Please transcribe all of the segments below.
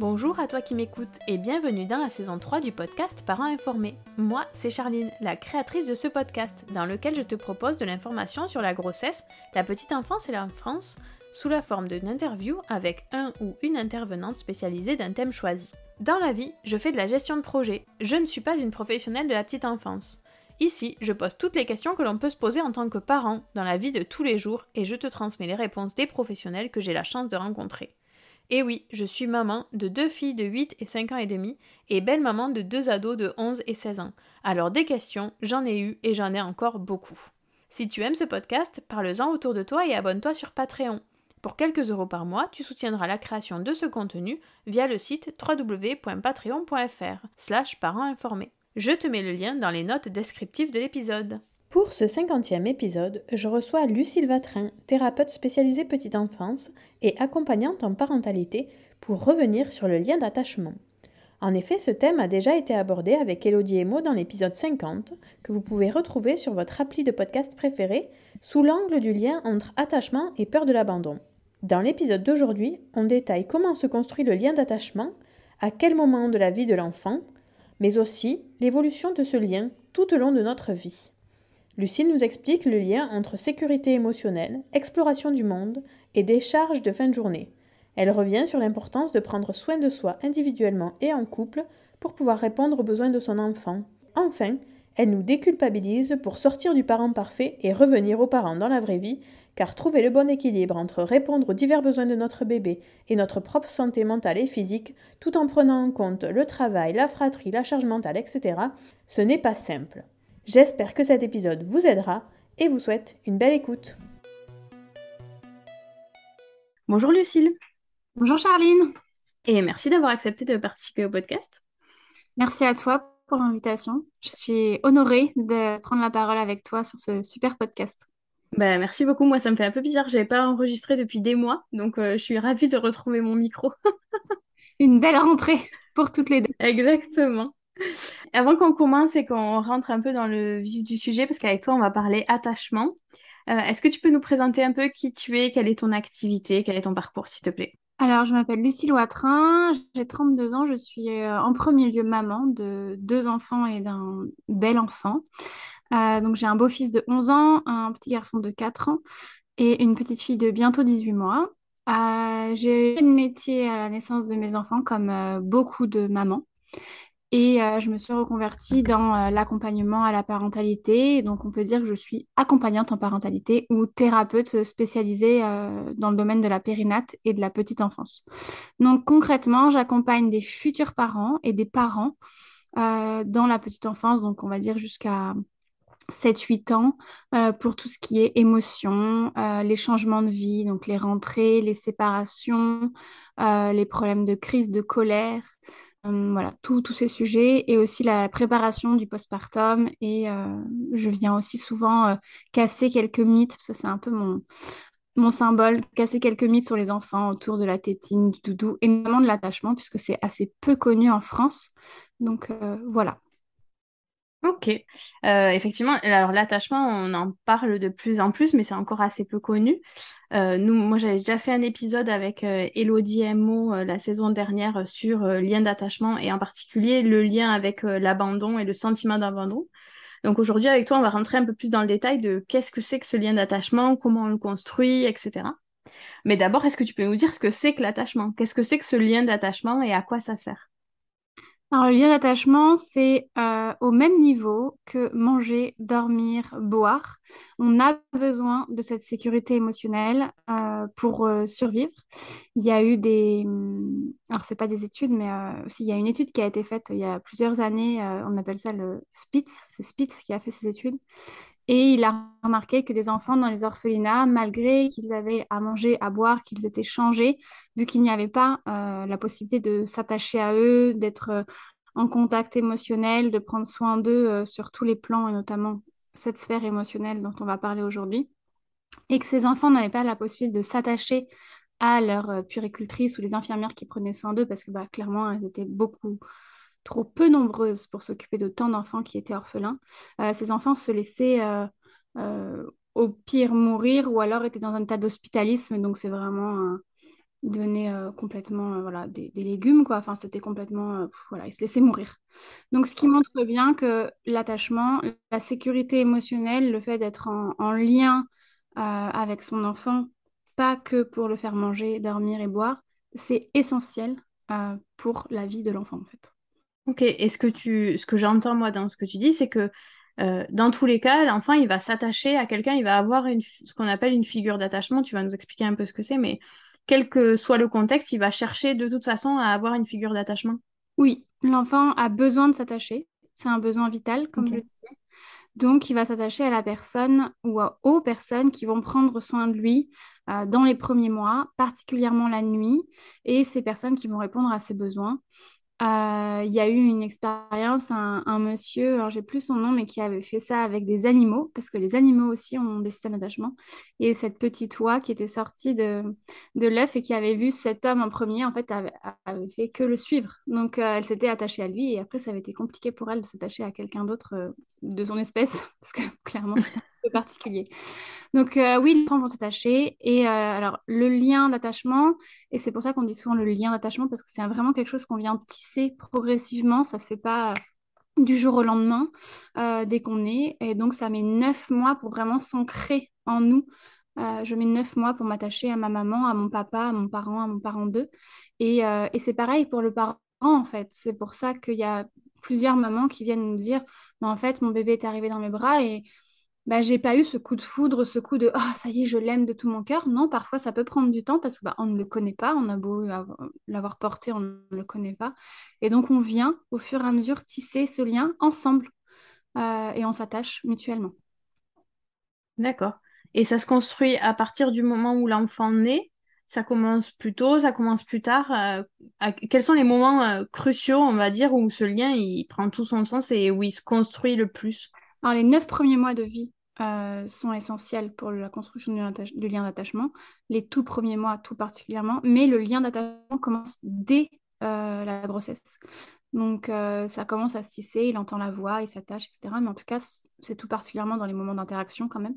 Bonjour à toi qui m'écoutes et bienvenue dans la saison 3 du podcast Parents informés. Moi, c'est Charline, la créatrice de ce podcast, dans lequel je te propose de l'information sur la grossesse, la petite enfance et l'enfance, sous la forme d'une interview avec un ou une intervenante spécialisée d'un thème choisi. Dans la vie, je fais de la gestion de projet. Je ne suis pas une professionnelle de la petite enfance. Ici, je pose toutes les questions que l'on peut se poser en tant que parent dans la vie de tous les jours et je te transmets les réponses des professionnels que j'ai la chance de rencontrer. Et oui, je suis maman de deux filles de 8 et 5 ans et demi et belle maman de deux ados de 11 et 16 ans. Alors des questions, j'en ai eu et j'en ai encore beaucoup. Si tu aimes ce podcast, parle-en autour de toi et abonne-toi sur Patreon. Pour quelques euros par mois, tu soutiendras la création de ce contenu via le site www.patreon.fr slash parents informés. Je te mets le lien dans les notes descriptives de l'épisode. Pour ce cinquantième épisode, je reçois Lucille Vatrin, thérapeute spécialisée petite enfance et accompagnante en parentalité, pour revenir sur le lien d'attachement. En effet, ce thème a déjà été abordé avec Elodie Emo dans l'épisode 50, que vous pouvez retrouver sur votre appli de podcast préféré, sous l'angle du lien entre attachement et peur de l'abandon. Dans l'épisode d'aujourd'hui, on détaille comment se construit le lien d'attachement, à quel moment de la vie de l'enfant, mais aussi l'évolution de ce lien tout au long de notre vie. Lucille nous explique le lien entre sécurité émotionnelle, exploration du monde et décharge de fin de journée. Elle revient sur l'importance de prendre soin de soi individuellement et en couple pour pouvoir répondre aux besoins de son enfant. Enfin, elle nous déculpabilise pour sortir du parent parfait et revenir aux parents dans la vraie vie, car trouver le bon équilibre entre répondre aux divers besoins de notre bébé et notre propre santé mentale et physique, tout en prenant en compte le travail, la fratrie, la charge mentale, etc., ce n'est pas simple. J'espère que cet épisode vous aidera et vous souhaite une belle écoute. Bonjour Lucille. Bonjour Charline. Et merci d'avoir accepté de participer au podcast. Merci à toi pour l'invitation. Je suis honorée de prendre la parole avec toi sur ce super podcast. Ben, merci beaucoup. Moi, ça me fait un peu bizarre. Je n'avais pas enregistré depuis des mois, donc euh, je suis ravie de retrouver mon micro. Une belle rentrée pour toutes les deux. Exactement. Avant qu'on commence et qu'on rentre un peu dans le vif du sujet, parce qu'avec toi, on va parler attachement, euh, est-ce que tu peux nous présenter un peu qui tu es, quelle est ton activité, quel est ton parcours, s'il te plaît? Alors, je m'appelle Lucie Loitrin, j'ai 32 ans, je suis euh, en premier lieu maman de deux enfants et d'un bel enfant. Euh, donc, j'ai un beau-fils de 11 ans, un petit garçon de 4 ans et une petite fille de bientôt 18 mois. j'ai fait le métier à la naissance de mes enfants comme beaucoup de mamans. Et euh, je me suis reconvertie dans euh, l'accompagnement à la parentalité. Donc, on peut dire que je suis accompagnante en parentalité ou thérapeute spécialisée euh, dans le domaine de la périnate et de la petite enfance. Donc, concrètement, j'accompagne des futurs parents et des parents dans la petite enfance, donc on va dire jusqu'à 7-8 ans pour tout ce qui est émotion, les changements de vie, donc les rentrées, les séparations, les problèmes de crise, de colère, voilà, tous ces sujets et aussi la préparation du postpartum. Et je viens aussi souvent casser quelques mythes, ça c'est un peu mon, symbole, casser quelques mythes sur les enfants autour de la tétine, du doudou et notamment de l'attachement, puisque c'est assez peu connu en France. Donc voilà. Ok, euh, effectivement, alors l'attachement, on en parle de plus en plus, mais c'est encore assez peu connu. Euh, nous, moi, j'avais déjà fait un épisode avec euh, Elodie Mo la saison dernière sur lien d'attachement et en particulier le lien avec l'abandon et le sentiment d'abandon. Donc aujourd'hui, avec toi, on va rentrer un peu plus dans le détail de qu'est-ce que c'est que ce lien d'attachement, comment on le construit, etc. Mais d'abord, est-ce que tu peux nous dire ce que c'est que l'attachement? Qu'est-ce que c'est que ce lien d'attachement et à quoi ça sert? Alors, le lien d'attachement, c'est euh, au même niveau que manger, dormir, boire. On a besoin de cette sécurité émotionnelle euh, pour euh, survivre. Il y a eu des... Hum, alors, c'est pas des études, mais aussi, il y a une étude qui a été faite il y a plusieurs années. on appelle ça le Spitz. C'est Spitz qui a fait ces études. Et il a remarqué que des enfants dans les orphelinats, malgré qu'ils avaient à manger, à boire, qu'ils étaient changés, vu qu'il n'y avait pas euh, la possibilité de s'attacher à eux, d'être euh, en contact émotionnel, de prendre soin d'eux euh, sur tous les plans, et notamment cette sphère émotionnelle dont on va parler aujourd'hui, et que ces enfants n'avaient pas la possibilité de s'attacher à leur puricultrice ou les infirmières qui prenaient soin d'eux, parce que bah, clairement, elles étaient beaucoup trop peu nombreuses pour s'occuper de tant d'enfants qui étaient orphelins. Euh, ces enfants se laissaient euh, euh, au pire mourir ou alors étaient dans un état d'hospitalisme. Donc c'est vraiment donner complètement voilà, des, légumes. Quoi. Enfin, c'était complètement... voilà, ils se laissaient mourir. Donc ce qui montre bien que l'attachement, la sécurité émotionnelle, le fait d'être en, en, lien avec son enfant, pas que pour le faire manger, dormir et boire, c'est essentiel pour la vie de l'enfant en fait. Ok, et ce que, tu, ce que j'entends moi dans ce que tu dis, c'est que euh, dans tous les cas, l'enfant, il va s'attacher à quelqu'un, il va avoir une, ce qu'on appelle une figure d'attachement, tu vas nous expliquer un peu ce que c'est, mais quel que soit le contexte, il va chercher de toute façon à avoir une figure d'attachement. Oui, l'enfant a besoin de s'attacher, c'est un besoin vital, comme je le disais. Donc, il va s'attacher à la personne ou aux personnes qui vont prendre soin de lui euh, dans les premiers mois, particulièrement la nuit, et ces personnes qui vont répondre à ses besoins. Euh, il y a eu une expérience, un, monsieur, alors j'ai plus son nom, mais qui avait fait ça avec des animaux, parce que les animaux aussi ont des systèmes d'attachement. Et cette petite oie qui était sortie de, de l'œuf et qui avait vu cet homme en premier, en fait, avait, fait que le suivre. Donc, euh, elle s'était attachée à lui, et après, ça avait été compliqué pour elle de s'attacher à quelqu'un d'autre euh, de son espèce, parce que clairement, c'était particulier. Donc euh, oui, les enfants vont s'attacher. Et euh, alors le lien d'attachement, et c'est pour ça qu'on dit souvent le lien d'attachement, parce que c'est vraiment quelque chose qu'on vient tisser progressivement. Ça ne fait pas euh, du jour au lendemain dès qu'on est. Et donc ça met neuf mois pour vraiment s'ancrer en nous. je mets neuf mois pour m'attacher à ma maman, à mon papa, à mon parent, à mon parent d'eux. Et, et c'est pareil pour le parent en fait. C'est pour ça qu'il y a plusieurs mamans qui viennent nous dire, mais en fait, mon bébé est arrivé dans mes bras et bah, j'ai pas eu ce coup de foudre, ce coup de ah ça y est, je l'aime de tout mon cœur. Non, parfois ça peut prendre du temps parce que bah, on ne le connaît pas, on a beau l'avoir porté, on ne le connaît pas. Et donc on vient au fur et à mesure tisser ce lien ensemble euh, et on s'attache mutuellement. D'accord. Et ça se construit à partir du moment où l'enfant naît? Ça commence plus tôt, ça commence plus tard euh, Quels sont les moments euh, cruciaux, on va dire, où ce lien il prend tout son sens et où il se construit le plus? Alors, les neuf premiers mois de vie euh, sont essentiels pour la construction du, lien d'attachement, les tout premiers mois tout particulièrement, mais le lien d'attachement commence dès euh, la grossesse. Donc, euh, ça commence à se tisser, il entend la voix, il s'attache, etc. Mais en tout cas, c'est tout particulièrement dans les moments d'interaction quand même.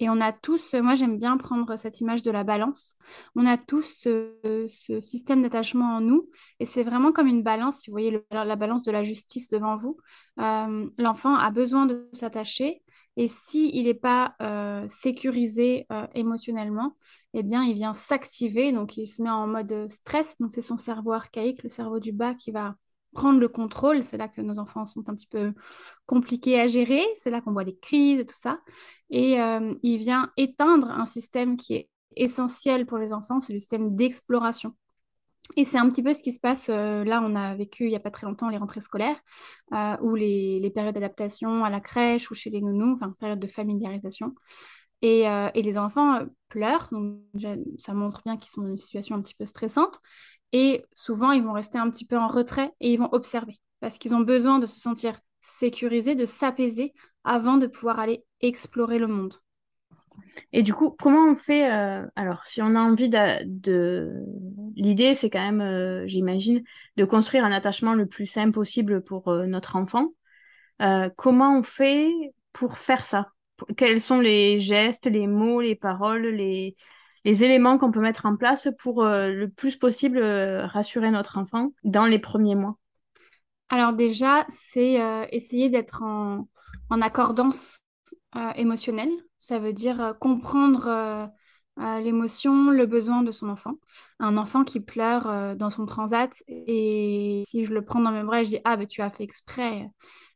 Et on a tous, moi j'aime bien prendre cette image de la balance, on a tous ce, système d'attachement en nous, et c'est vraiment comme une balance, si vous voyez la balance de la justice devant vous. Euh, l'enfant a besoin de s'attacher, et s'il n'est pas euh, sécurisé euh, émotionnellement, eh bien il vient s'activer, donc il se met en mode stress, donc c'est son cerveau archaïque, le cerveau du bas qui va prendre le contrôle. C'est là que nos enfants sont un petit peu compliqués à gérer. C'est là qu'on voit les crises et tout ça. Et euh, il vient éteindre un système qui est essentiel pour les enfants, c'est le système d'exploration. Et c'est un petit peu ce qui se passe. Euh, là, on a vécu il n'y a pas très longtemps les rentrées scolaires euh, ou les, périodes d'adaptation à la crèche ou chez les nounous, enfin, période de familiarisation. Et les enfants pleurent, donc ça montre bien qu'ils sont dans une situation un petit peu stressante. Et souvent, ils vont rester un petit peu en retrait et ils vont observer parce qu'ils ont besoin de se sentir sécurisés, de s'apaiser avant de pouvoir aller explorer le monde. Et du coup, comment on fait euh, Alors, si on a envie de... L'idée, c'est quand même, euh, j'imagine, de construire un attachement le plus simple possible pour euh, notre enfant. comment on fait pour faire ça? Quels sont les gestes, les mots, les paroles, les, les éléments qu'on peut mettre en place pour le plus possible rassurer notre enfant dans les premiers mois Alors déjà, c'est essayer d'être en, en accordance émotionnelle ça veut dire euh, comprendre euh, euh, l'émotion, le besoin de son enfant. Un enfant qui pleure dans son transat et si je le prends dans mes bras, je dis Ah, ben tu as fait exprès,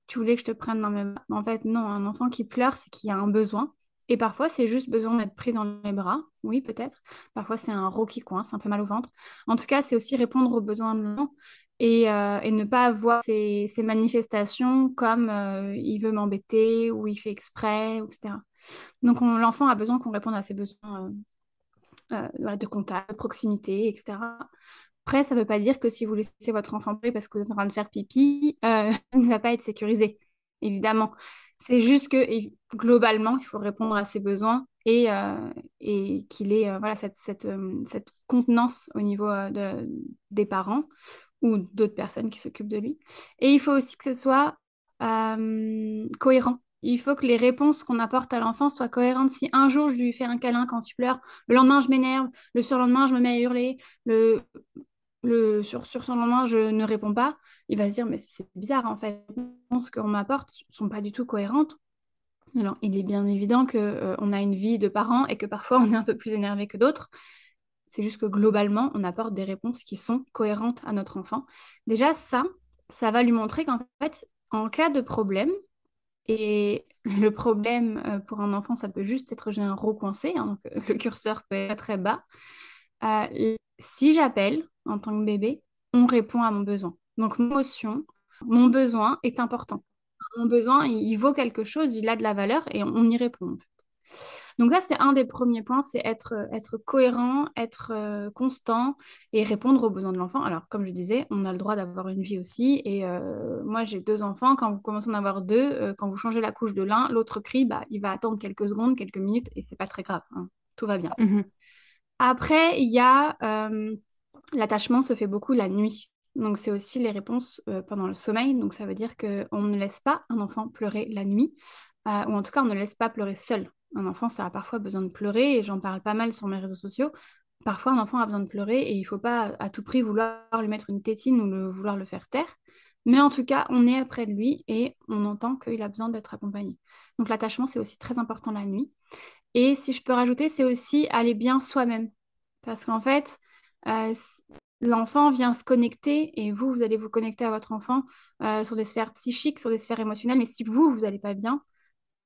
tu voulais que je te prenne dans mes bras. En fait, non, un enfant qui pleure, c'est qu'il y a un besoin. Et parfois, c'est juste besoin d'être pris dans les bras. Oui, peut-être. Parfois, c'est un rot qui coince, un peu mal au ventre. En tout cas, c'est aussi répondre aux besoins de l'enfant et, et, ne pas voir ces, manifestations comme il veut m'embêter ou il fait exprès, etc. Donc l'enfant a besoin qu'on réponde à ses besoins euh, euh, de contact, de proximité, etc. Après, ça ne veut pas dire que si vous laissez votre enfant pleurer parce que vous êtes en train de faire pipi, euh, il ne va pas être sécurisé, évidemment. C'est juste que globalement, il faut répondre à ses besoins et, et qu'il ait voilà, cette, cette, cette, contenance au niveau de, des parents ou d'autres personnes qui s'occupent de lui. Et il faut aussi que ce soit cohérent il faut que les réponses qu'on apporte à l'enfant soient cohérentes. Si un jour je lui fais un câlin quand il pleure, le lendemain je m'énerve, le surlendemain je me mets à hurler, le, sur, son lendemain je ne réponds pas, il va se dire mais c'est bizarre en fait. Les réponses qu'on m'apporte ne sont pas du tout cohérentes. Alors il est bien évident qu'on euh, a une vie de parents et que parfois on est un peu plus énervé que d'autres. C'est juste que globalement, on apporte des réponses qui sont cohérentes à notre enfant. Déjà, ça, ça va lui montrer qu'en fait, en cas de problème, et le problème euh, pour un enfant, ça peut juste être j'ai un rot coincé, hein, donc euh, le curseur peut être très bas. Si j'appelle en tant que bébé, on répond à mon besoin. Donc, mon émotion, mon besoin est important. Mon besoin, il, vaut quelque chose, il a de la valeur et on, y répond. Donc ça, c'est un des premiers points, c'est être, euh, cohérent, être euh, constant et répondre aux besoins de l'enfant. Alors, comme je disais, on a le droit d'avoir une vie aussi. Et euh, moi, j'ai deux enfants. Quand vous commencez à en avoir deux, quand vous changez la couche de l'un, l'autre crie, bah, il va attendre quelques secondes, quelques minutes et c'est pas très grave. Hein. Tout va bien. Mmh Après, il y a l'attachement se fait beaucoup la nuit. Donc, c'est aussi les réponses pendant le sommeil. Donc, ça veut dire qu'on ne laisse pas un enfant pleurer la nuit, ou en tout cas, on ne laisse pas pleurer seul. Un enfant, ça a parfois besoin de pleurer, et j'en parle pas mal sur mes réseaux sociaux. Parfois, un enfant a besoin de pleurer et il faut pas à tout prix vouloir lui mettre une tétine ou vouloir le faire taire. Mais en tout cas, on est près de lui et on entend qu'il a besoin d'être accompagné. Donc l'attachement, c'est aussi très important la nuit. Et si je peux rajouter, c'est aussi aller bien soi-même. Parce qu'en fait, euh, l'enfant vient se connecter et vous, vous allez vous connecter à votre enfant euh, sur des sphères psychiques, sur des sphères émotionnelles. Mais si vous, vous n'allez pas bien,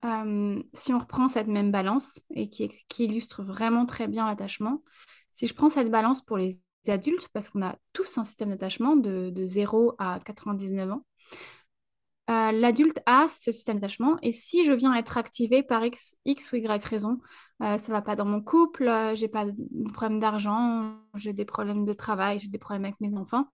euh, si on reprend cette même balance et qui, illustre vraiment très bien l'attachement, si je prends cette balance pour les adultes, parce qu'on a tous un système d'attachement de, 0 à 99 ans, euh, l'adulte a ce système d'attachement et si je viens être activé par X, ou Y raison, euh, ça va pas dans mon couple, j'ai pas de problème d'argent, j'ai des problèmes de travail, j'ai des problèmes avec mes enfants,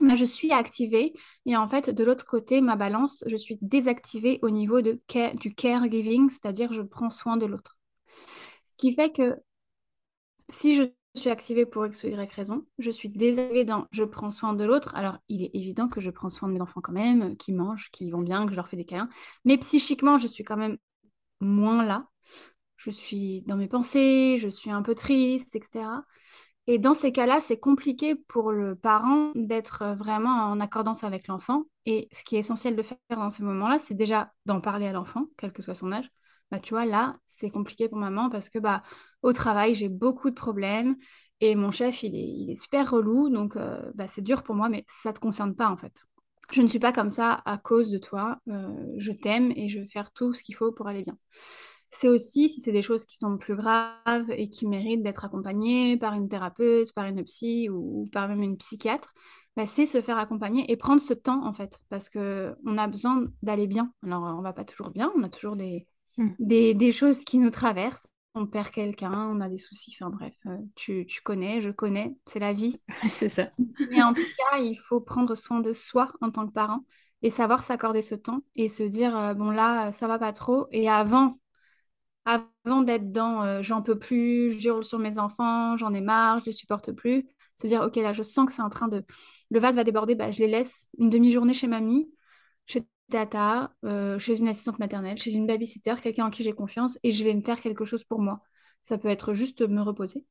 je suis activée et en fait de l'autre côté ma balance je suis désactivée au niveau de du caregiving c'est-à-dire je prends soin de l'autre. Ce qui fait que si je suis activée pour x ou y raison. Je suis désactivée dans je prends soin de l'autre alors il est évident que je prends soin de mes enfants quand même qui mangent qui vont bien que je leur fais des câlins. Mais psychiquement je suis quand même moins là. Je suis dans mes pensées je suis un peu triste etc et dans ces cas-là, c'est compliqué pour le parent d'être vraiment en accordance avec l'enfant. Et ce qui est essentiel de faire dans ces moments-là, c'est déjà d'en parler à l'enfant, quel que soit son âge. Bah, tu vois, là, c'est compliqué pour maman parce que bah, au travail, j'ai beaucoup de problèmes et mon chef, il est, il est super relou. Donc, euh, bah, c'est dur pour moi, mais ça ne te concerne pas en fait. Je ne suis pas comme ça à cause de toi. Euh, je t'aime et je vais faire tout ce qu'il faut pour aller bien c'est aussi si c'est des choses qui sont plus graves et qui méritent d'être accompagnées par une thérapeute, par une psy ou, par même une psychiatre, bah, c'est se faire accompagner et prendre ce temps en fait, parce qu'on a besoin d'aller bien. Alors on va pas toujours bien, on a toujours des, des, des, choses qui nous traversent. On perd quelqu'un, on a des soucis, enfin bref, euh, tu, tu, connais, je connais, c'est la vie. c'est ça. Mais en tout cas, il faut prendre soin de soi en tant que parent et savoir s'accorder ce temps et se dire, euh, bon là, ça va pas trop. Et avant, avant d'être dans euh, j'en peux plus, je hurle sur mes enfants, j'en ai marre, je les supporte plus, se dire, ok, là, je sens que c'est en train de... Le vase va déborder, bah, je les laisse une demi-journée chez mamie, tata, euh, chez une assistante maternelle, chez une babysitter, quelqu'un en qui j'ai confiance, et je vais me faire quelque chose pour moi. Ça peut être juste me reposer,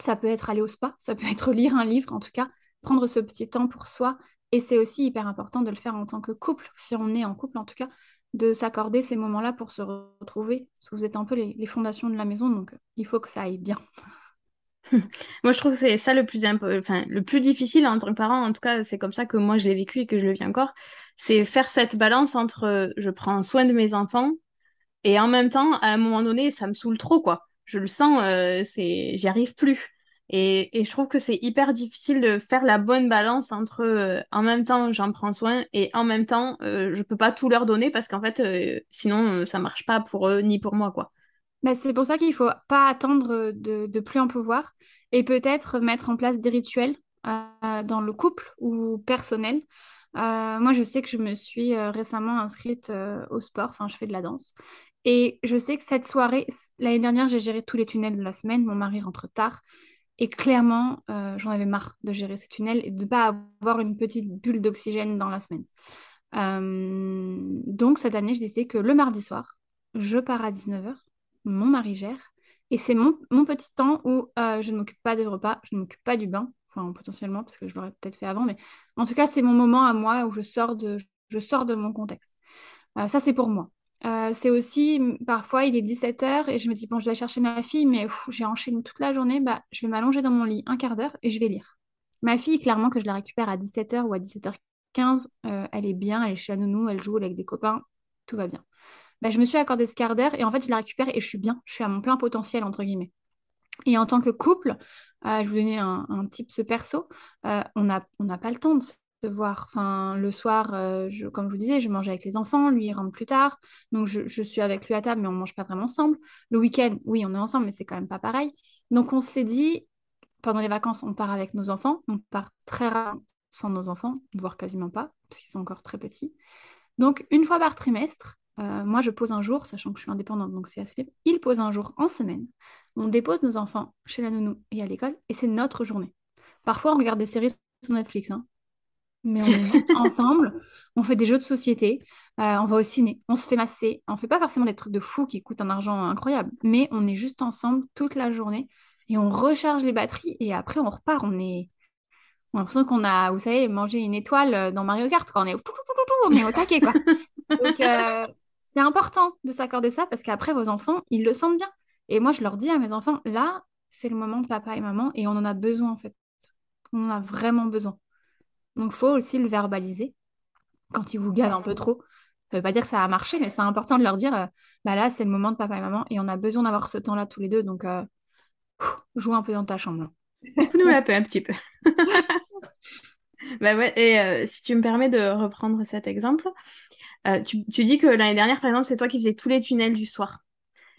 ça peut être aller au spa, ça peut être lire un livre, en tout cas, prendre ce petit temps pour soi. Et c'est aussi hyper important de le faire en tant que couple, si on est en couple en tout cas, de s'accorder ces moments-là pour se retrouver, parce que vous êtes un peu les, les fondations de la maison, donc il faut que ça aille bien. moi, je trouve que c'est ça le plus, enfin, le plus difficile en tant que parent. En tout cas, c'est comme ça que moi, je l'ai vécu et que je le vis encore. C'est faire cette balance entre euh, je prends soin de mes enfants et en même temps, à un moment donné, ça me saoule trop, quoi. Je le sens, euh, j'y arrive plus. Et, et, je trouve que c'est hyper difficile de faire la bonne balance entre euh, en même temps, j'en prends soin et en même temps, je peux pas tout leur donner parce qu'en fait, sinon, ça marche pas pour eux ni pour moi, quoi. Bah, c'est pour ça qu'il ne faut pas attendre de, de, plus en pouvoir et peut-être mettre en place des rituels euh, dans le couple ou personnel. Euh, moi, je sais que je me suis euh, récemment inscrite au sport, enfin, je fais de la danse. Et je sais que cette soirée, l'année dernière, j'ai géré tous les tunnels de la semaine. Mon mari rentre tard. Et clairement, j'en avais marre de gérer ces tunnels et de ne pas avoir une petite bulle d'oxygène dans la semaine. donc, cette année, je disais que le mardi soir, je pars à 19h mon mari gère. Et c'est mon, petit temps où euh, je ne m'occupe pas des repas, je ne m'occupe pas du bain, enfin potentiellement parce que je l'aurais peut-être fait avant, mais en tout cas c'est mon moment à moi où je sors de, je sors de mon contexte. Euh, ça c'est pour moi. Euh, c'est aussi, parfois il est 17h et je me dis, bon je vais chercher ma fille, mais j'ai enchaîné toute la journée, bah, je vais m'allonger dans mon lit un quart d'heure et je vais lire. Ma fille, clairement que je la récupère à 17h ou à 17h15, elle est bien, elle est chez la nounou, elle joue avec des copains, tout va bien. Bah, je me suis accordé ce quart d'heure et en fait, je la récupère et je suis bien, je suis à mon plein potentiel, entre guillemets. Et en tant que couple, euh, je vous donnais un, un ce perso, euh, on n'a on pas le temps de se voir. Enfin, le soir, euh, comme je vous disais, je mange avec les enfants, lui il rentre plus tard, donc je, je suis avec lui à table, mais on ne mange pas vraiment ensemble. Le week-end, oui, on est ensemble, mais c'est quand même pas pareil. Donc on s'est dit, pendant les vacances, on part avec nos enfants, on part très rarement sans nos enfants, voire quasiment pas, parce qu'ils sont encore très petits. Donc une fois par trimestre, euh, moi, je pose un jour, sachant que je suis indépendante, donc c'est assez libre. Il pose un jour en semaine. On dépose nos enfants chez la nounou et à l'école, et c'est notre journée. Parfois, on regarde des séries sur Netflix, hein. mais on est juste ensemble. On fait des jeux de société, euh, on va au ciné, on se fait masser. On fait pas forcément des trucs de fou qui coûtent un argent incroyable, mais on est juste ensemble toute la journée et on recharge les batteries et après on repart. On est on a l'impression qu'on a, vous savez, mangé une étoile dans Mario Kart, quand on est, on est au taquet, quoi. Donc, euh, c'est important de s'accorder ça parce qu'après, vos enfants, ils le sentent bien. Et moi, je leur dis à mes enfants, là, c'est le moment de papa et maman et on en a besoin, en fait. On en a vraiment besoin. Donc, il faut aussi le verbaliser quand ils vous gavent un peu trop. Ça ne veut pas dire que ça a marché, mais c'est important de leur dire, euh, bah là, c'est le moment de papa et maman et on a besoin d'avoir ce temps-là tous les deux. Donc, euh, joue un peu dans ta chambre. nous la paix un petit peu. bah ouais, et euh, si tu me permets de reprendre cet exemple, euh, tu, dis que l'année dernière, par exemple, c'est toi qui faisais tous les tunnels du soir.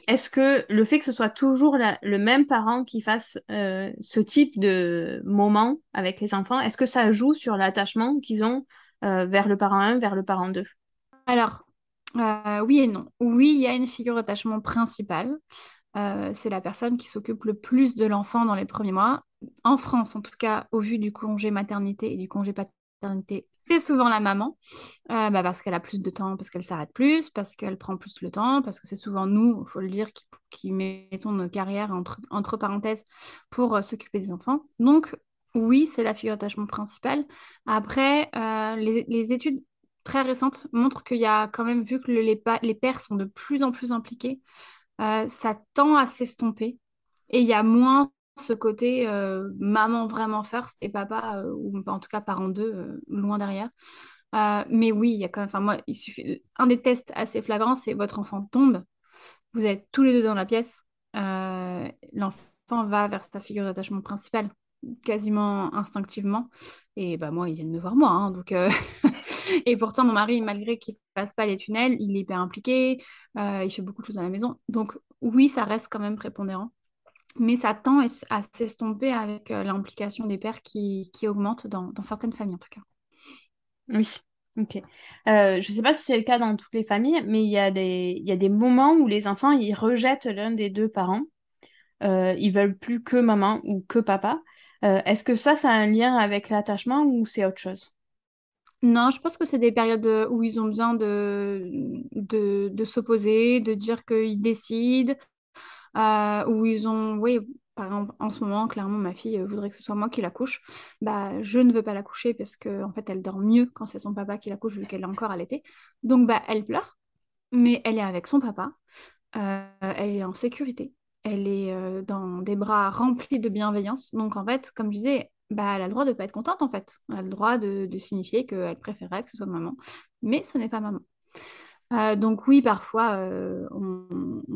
Est-ce que le fait que ce soit toujours le même parent qui fasse euh, ce type de moment avec les enfants, est-ce que ça joue sur l'attachement qu'ils ont euh, vers le parent 1, vers le parent 2 Alors, oui et non. Oui, il y a une figure d'attachement principale. c'est la personne qui s'occupe le plus de l'enfant dans les premiers mois. En France, en tout cas, au vu du congé maternité et du congé paternité, c'est souvent la maman, euh, bah, parce qu'elle a plus de temps, parce qu'elle s'arrête plus, parce qu'elle prend plus le temps, parce que c'est souvent nous, il faut le dire, qui, mettons nos carrières entre, parenthèses pour euh, s'occuper des enfants. Donc, oui, c'est la figure d'attachement principale. Après, euh, les, études très récentes montrent qu'il y a quand même, vu que les pères sont de plus en plus impliqués, ça tend à s'estomper. Et il y a moins ce côté euh, maman vraiment first et papa, euh, ou en tout cas parent deux, euh, loin derrière. mais oui, il y a quand même, enfin moi, il suffit, un des tests assez flagrants, c'est votre enfant tombe, vous êtes tous les deux dans la pièce, l'enfant va vers sa figure d'attachement principale quasiment instinctivement. Et bah moi, ils viennent me voir moi. Hein, donc, et pourtant, mon mari, malgré qu'il ne fasse pas les tunnels, il est hyper impliqué, il fait beaucoup de choses à la maison. Donc oui, ça reste quand même prépondérant. Mais ça tend à s'estomper avec l'implication des pères qui, qui augmente dans, dans certaines familles en tout cas. Oui, ok. je ne sais pas si c'est le cas dans toutes les familles, mais il y a des, il y a des moments où les enfants, ils rejettent l'un des deux parents. Euh, ils veulent plus que maman ou que papa. Est-ce que ça, ça a un lien avec l'attachement ou c'est autre chose? Non, je pense que c'est des périodes où ils ont besoin de, de, de s'opposer, de dire qu'ils décident, euh, où ils ont, oui, par exemple, en ce moment, clairement, ma fille voudrait que ce soit moi qui la couche. Bah, je ne veux pas la coucher parce qu'en en fait, elle dort mieux quand c'est son papa qui la couche vu qu'elle est encore allaitée. Donc, bah, elle pleure, mais elle est avec son papa. Euh, elle est en sécurité. Elle est euh, dans des bras remplis de bienveillance. Donc, en fait, comme je disais, bah, elle a le droit de ne pas être contente en fait. Elle a le droit de, signifier qu'elle préférerait que ce soit maman. Mais ce n'est pas maman. Euh, donc oui, parfois, euh, on,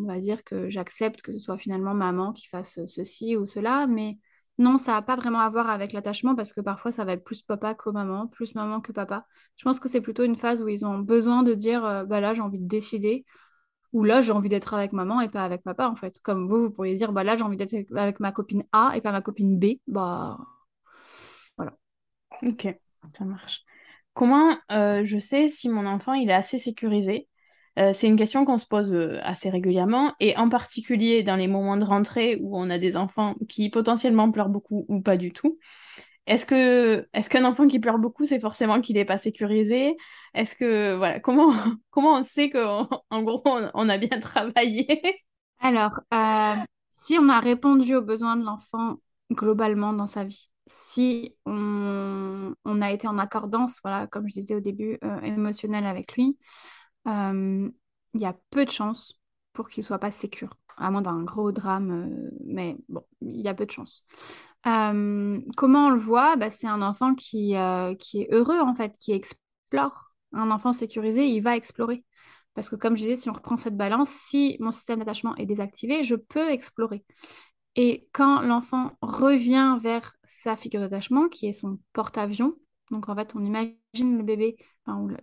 va dire que j'accepte que ce soit finalement maman qui fasse ceci ou cela, mais non, ça n'a pas vraiment à voir avec l'attachement parce que parfois, ça va être plus papa que maman, plus maman que papa. Je pense que c'est plutôt une phase où ils ont besoin de dire, euh, bah là, j'ai envie de décider, ou là, j'ai envie d'être avec maman et pas avec papa, en fait. Comme vous, vous pourriez dire, bah là, j'ai envie d'être avec ma copine A et pas ma copine B, bah Ok, ça marche. Comment euh, je sais si mon enfant il est assez sécurisé? Euh, C'est une question qu'on se pose euh, assez régulièrement et en particulier dans les moments de rentrée où on a des enfants qui potentiellement pleurent beaucoup ou pas du tout. Est-ce que est-ce qu'un enfant qui pleure beaucoup c'est forcément qu'il n'est pas sécurisé? Est-ce que voilà comment comment on sait qu'en en gros on, a bien travaillé? Alors si on a répondu aux besoins de l'enfant globalement dans sa vie si on, a été en accordance, voilà, comme je disais au début, euh, émotionnel avec lui, euh, il y a peu de chances pour qu'il soit pas sécure, à moins d'un gros drame, euh, mais bon, il y a peu de chances. comment on le voit? Bah, C'est un enfant qui, qui est heureux, en fait, qui explore. Un enfant sécurisé, il va explorer. Parce que comme je disais, si on reprend cette balance, si mon système d'attachement est désactivé, je peux explorer. Et quand l'enfant revient vers sa figure d'attachement, qui est son porte-avions, donc en fait on imagine le bébé,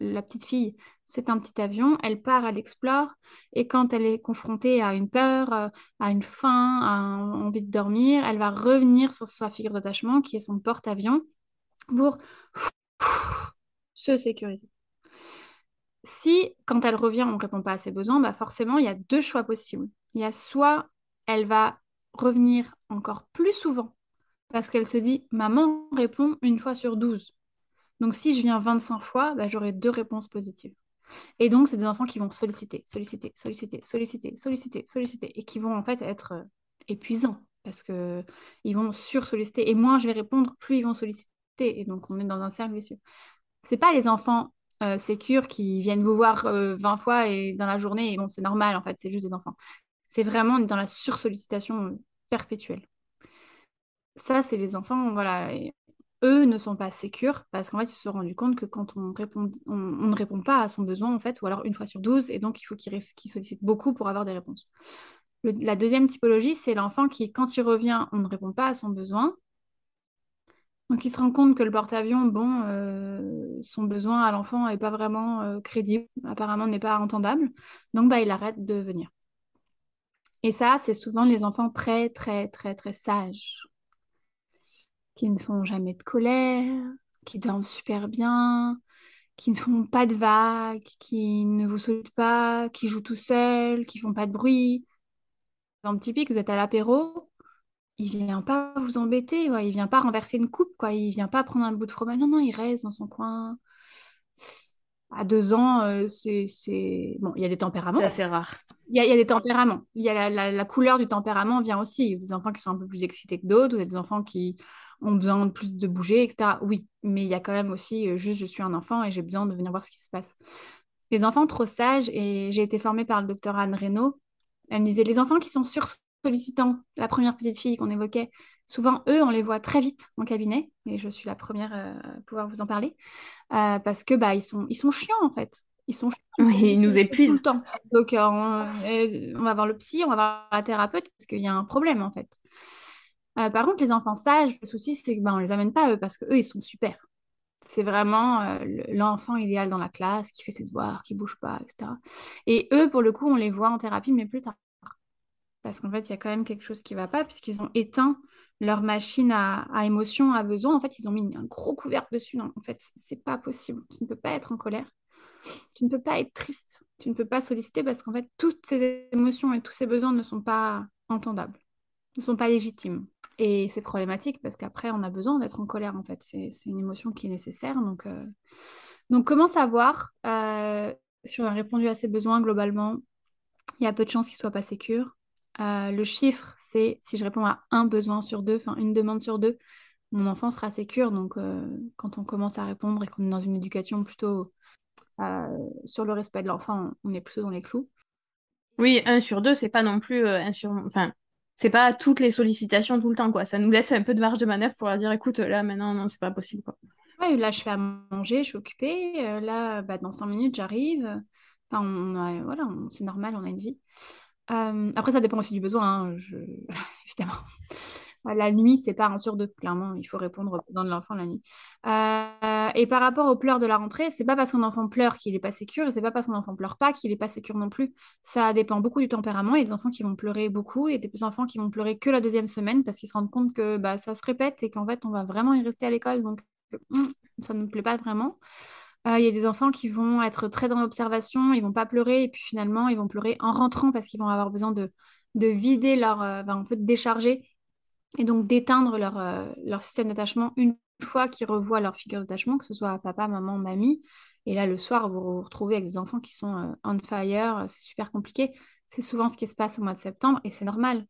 la petite fille, c'est un petit avion, elle part, elle explore, et quand elle est confrontée à une peur, euh, à une faim, à envie de dormir, elle va revenir sur sa figure d'attachement, qui est son porte-avions, pour se sécuriser. Si, quand elle revient, on ne répond pas à ses besoins, bah forcément, il y a deux choix possibles. Il y a soit elle va revenir encore plus souvent parce qu'elle se dit maman répond une fois sur 12. Donc si je viens 25 fois, bah, j'aurai deux réponses positives. Et donc, c'est des enfants qui vont solliciter, solliciter, solliciter, solliciter, solliciter, solliciter, et qui vont en fait être euh, épuisants parce qu'ils vont sur-solliciter. Et moins je vais répondre, plus ils vont solliciter. Et donc, on est dans un cercle vicieux. C'est pas les enfants euh, sécures qui viennent vous voir 20 euh, fois et dans la journée, et bon, c'est normal en fait, c'est juste des enfants. C'est vraiment dans la sursollicitation perpétuelle. Ça, c'est les enfants, voilà, eux ne sont pas sécures parce qu'en fait, ils se sont rendus compte que quand on, répond, on, ne répond pas à son besoin, en fait, ou alors une fois sur 12, et donc il faut qu'il sollicite beaucoup pour avoir des réponses. la deuxième typologie, c'est l'enfant qui, quand il revient, on ne répond pas à son besoin. Donc il se rend compte que le porte-avions, bon, euh, son besoin à l'enfant n'est pas vraiment euh, crédible, apparemment n'est pas entendable. Donc bah, il arrête de venir. Et ça, c'est souvent les enfants très, très, très, très sages, qui ne font jamais de colère, qui dorment super bien, qui ne font pas de vagues, qui ne vous sollicitent pas, qui jouent tout seuls, qui font pas de bruit. Exemple typique, vous êtes à l'apéro, il vient pas vous embêter, il vient pas renverser une coupe, quoi. Il vient pas prendre un bout de fromage. Non, non, il reste dans son coin. À deux ans, euh, c'est, Bon, il y a des tempéraments. C'est assez rare. Il y, a, des tempéraments. Il y a la, couleur du tempérament vient aussi. Il y a des enfants qui sont un peu plus excités que d'autres, ou des enfants qui ont besoin de plus de bouger, etc. Oui, mais il y a quand même aussi euh, juste je suis un enfant et j'ai besoin de venir voir ce qui se passe. Les enfants trop sages, et j'ai été formée par le docteur Anne Reynaud, elle me disait les enfants qui sont sursollicitants, la première petite fille qu'on évoquait, souvent eux, on les voit très vite en cabinet, et je suis la première euh, à pouvoir vous en parler, euh, parce que bah, ils, sont, ils sont chiants en fait ils sont ils nous épuisent tout le temps. Donc euh, on, va voir le psy, on va voir la thérapeute parce qu'il y a un problème en fait. Euh, par contre, les enfants sages, le souci c'est que ben, on les amène pas eux parce que eux ils sont super. C'est vraiment l'enfant idéal dans la classe qui fait ses devoirs, qui bouge pas, etc. Et eux, pour le coup, on les voit en thérapie, mais plus tard. Parce qu'en fait, il y a quand même quelque chose qui ne va pas, puisqu'ils ont éteint leur machine à, à émotion, à besoin. En fait, ils ont mis un gros couvercle dessus. Non, en fait, c'est pas possible. Tu ne peux pas être en colère. Tu ne peux pas être triste. Tu ne peux pas solliciter parce qu'en fait, toutes ces émotions et tous ces besoins ne sont pas entendables, ne sont pas légitimes. Et c'est problématique parce qu'après, on a besoin d'être en colère, en fait. C'est une émotion qui est nécessaire. Donc, euh, comment savoir euh, si on a répondu à ses besoins globalement? Il y a peu de chances qu'il ne soit pas sécure. Euh, le chiffre, c'est si je réponds à un besoin sur deux, enfin une demande sur deux, mon enfant sera sécure. Donc, euh, quand on commence à répondre et qu'on est dans une éducation plutôt euh, sur le respect de l'enfant, on est plutôt dans les clous. Oui, un sur deux, c'est pas non plus un sur... Enfin, c'est pas toutes les sollicitations tout le temps, quoi. Ça nous laisse un peu de marge de manœuvre pour leur dire, écoute, là, maintenant, non, c'est pas possible, quoi. Oui, là, je fais à manger, je suis occupée. là, bah, dans cinq minutes, j'arrive. Enfin, voilà, c'est normal, on a une vie. Euh, après, ça dépend aussi du besoin, hein, évidemment. La nuit, c'est pas un sur deux, clairement. Il faut répondre aux besoins de l'enfant la nuit. Euh, et par rapport aux pleurs de la rentrée, c'est pas parce qu'un enfant pleure qu'il est pas sécure, et c'est pas parce qu'un enfant pleure pas qu'il est pas sécure non plus. Ça dépend beaucoup du tempérament. Il y a des enfants qui vont pleurer beaucoup, et des enfants qui vont pleurer que la deuxième semaine parce qu'ils se rendent compte que bah, ça se répète et qu'en fait, on va vraiment y rester à l'école, donc hum, ça ne me plaît pas vraiment. Euh, il y a des enfants qui vont être très dans l'observation, ils vont pas pleurer, et puis finalement, ils vont pleurer en rentrant parce qu'ils vont avoir besoin de, de vider leur, euh, un peu de décharger, et donc d'éteindre leur, euh, leur système d'attachement une fois qu'ils revoient leur figure d'attachement, que ce soit papa, maman, mamie. Et là, le soir, vous vous retrouvez avec des enfants qui sont on fire, c'est super compliqué. C'est souvent ce qui se passe au mois de septembre, et c'est normal.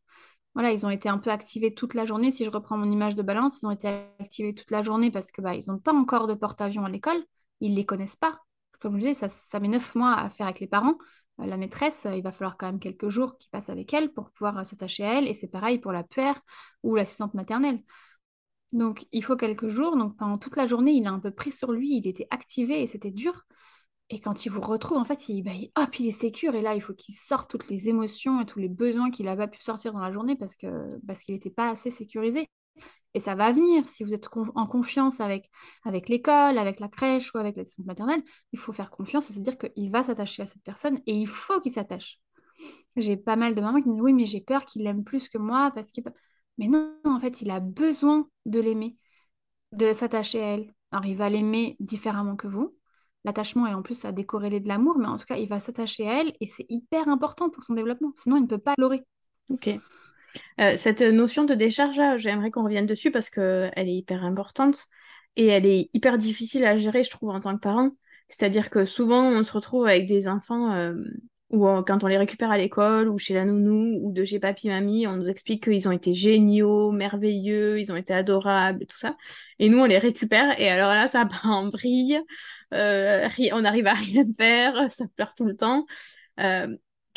Voilà, ils ont été un peu activés toute la journée. Si je reprends mon image de balance, ils ont été activés toute la journée parce que bah, ils n'ont pas encore de porte-avions à l'école ils ne les connaissent pas. Comme je disais, ça, ça met neuf mois à faire avec les parents. Euh, la maîtresse, euh, il va falloir quand même quelques jours qu'ils passent avec elle pour pouvoir euh, s'attacher à elle. Et c'est pareil pour la père ou l'assistante maternelle. Donc, il faut quelques jours. Donc, pendant toute la journée, il a un peu pris sur lui. Il était activé et c'était dur. Et quand il vous retrouve, en fait, il, bah, hop, il est sécure. Et là, il faut qu'il sorte toutes les émotions et tous les besoins qu'il n'a pas pu sortir dans la journée parce qu'il n'était pas assez sécurisé. Et ça va venir. Si vous êtes en confiance avec, avec l'école, avec la crèche ou avec l'assistante maternelle, il faut faire confiance et se dire qu'il va s'attacher à cette personne et il faut qu'il s'attache. J'ai pas mal de mamans qui me disent oui, mais j'ai peur qu'il l'aime plus que moi parce qu'il. Mais non, en fait, il a besoin de l'aimer, de s'attacher à elle. Alors, il va l'aimer différemment que vous. L'attachement est en plus à décorréler de l'amour, mais en tout cas, il va s'attacher à elle et c'est hyper important pour son développement. Sinon, il ne peut pas pleurer. Ok. Euh, cette notion de décharge, j'aimerais qu'on revienne dessus parce qu'elle est hyper importante et elle est hyper difficile à gérer, je trouve, en tant que parent. C'est-à-dire que souvent, on se retrouve avec des enfants euh, ou quand on les récupère à l'école ou chez la nounou ou de chez papy mamie, on nous explique qu'ils ont été géniaux, merveilleux, ils ont été adorables tout ça. Et nous, on les récupère et alors là, ça part en brille, euh, on arrive à rien faire, ça pleure tout le temps.